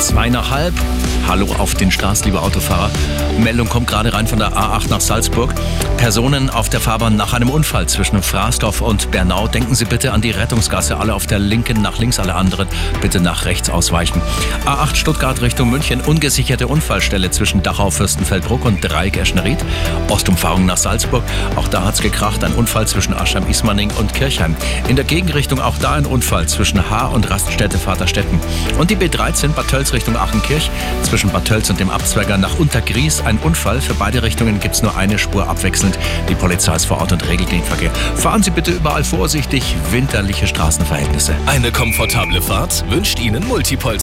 Zwei nach halb. Hallo auf den Straßen, liebe Autofahrer. Meldung kommt gerade rein von der A8 nach Salzburg. Personen auf der Fahrbahn nach einem Unfall zwischen Fraßdorf und Bernau. Denken Sie bitte an die Rettungsgasse. Alle auf der linken nach links, alle anderen bitte nach rechts ausweichen. A8 Stuttgart Richtung München. Ungesicherte Unfallstelle zwischen Dachau, Fürstenfeldbruck und Dreieck Eschenried. Ostumfahrung nach Salzburg. Auch da hat's gekracht. Ein Unfall zwischen Aschheim-Ismaning und Kirchheim. In der Gegenrichtung auch da ein Unfall zwischen Haar und Raststätte Vaterstetten. Und die B13 Bad Tölz Richtung Achenkirch. Zwischen Bad Tölz und dem Abzweiger nach Untergries ein Unfall. Für beide Richtungen gibt es nur eine Spur abwechselnd. Die Polizei ist vor Ort und regelt den Verkehr. Fahren Sie bitte überall vorsichtig. Winterliche Straßenverhältnisse. Eine komfortable Fahrt wünscht Ihnen Multipol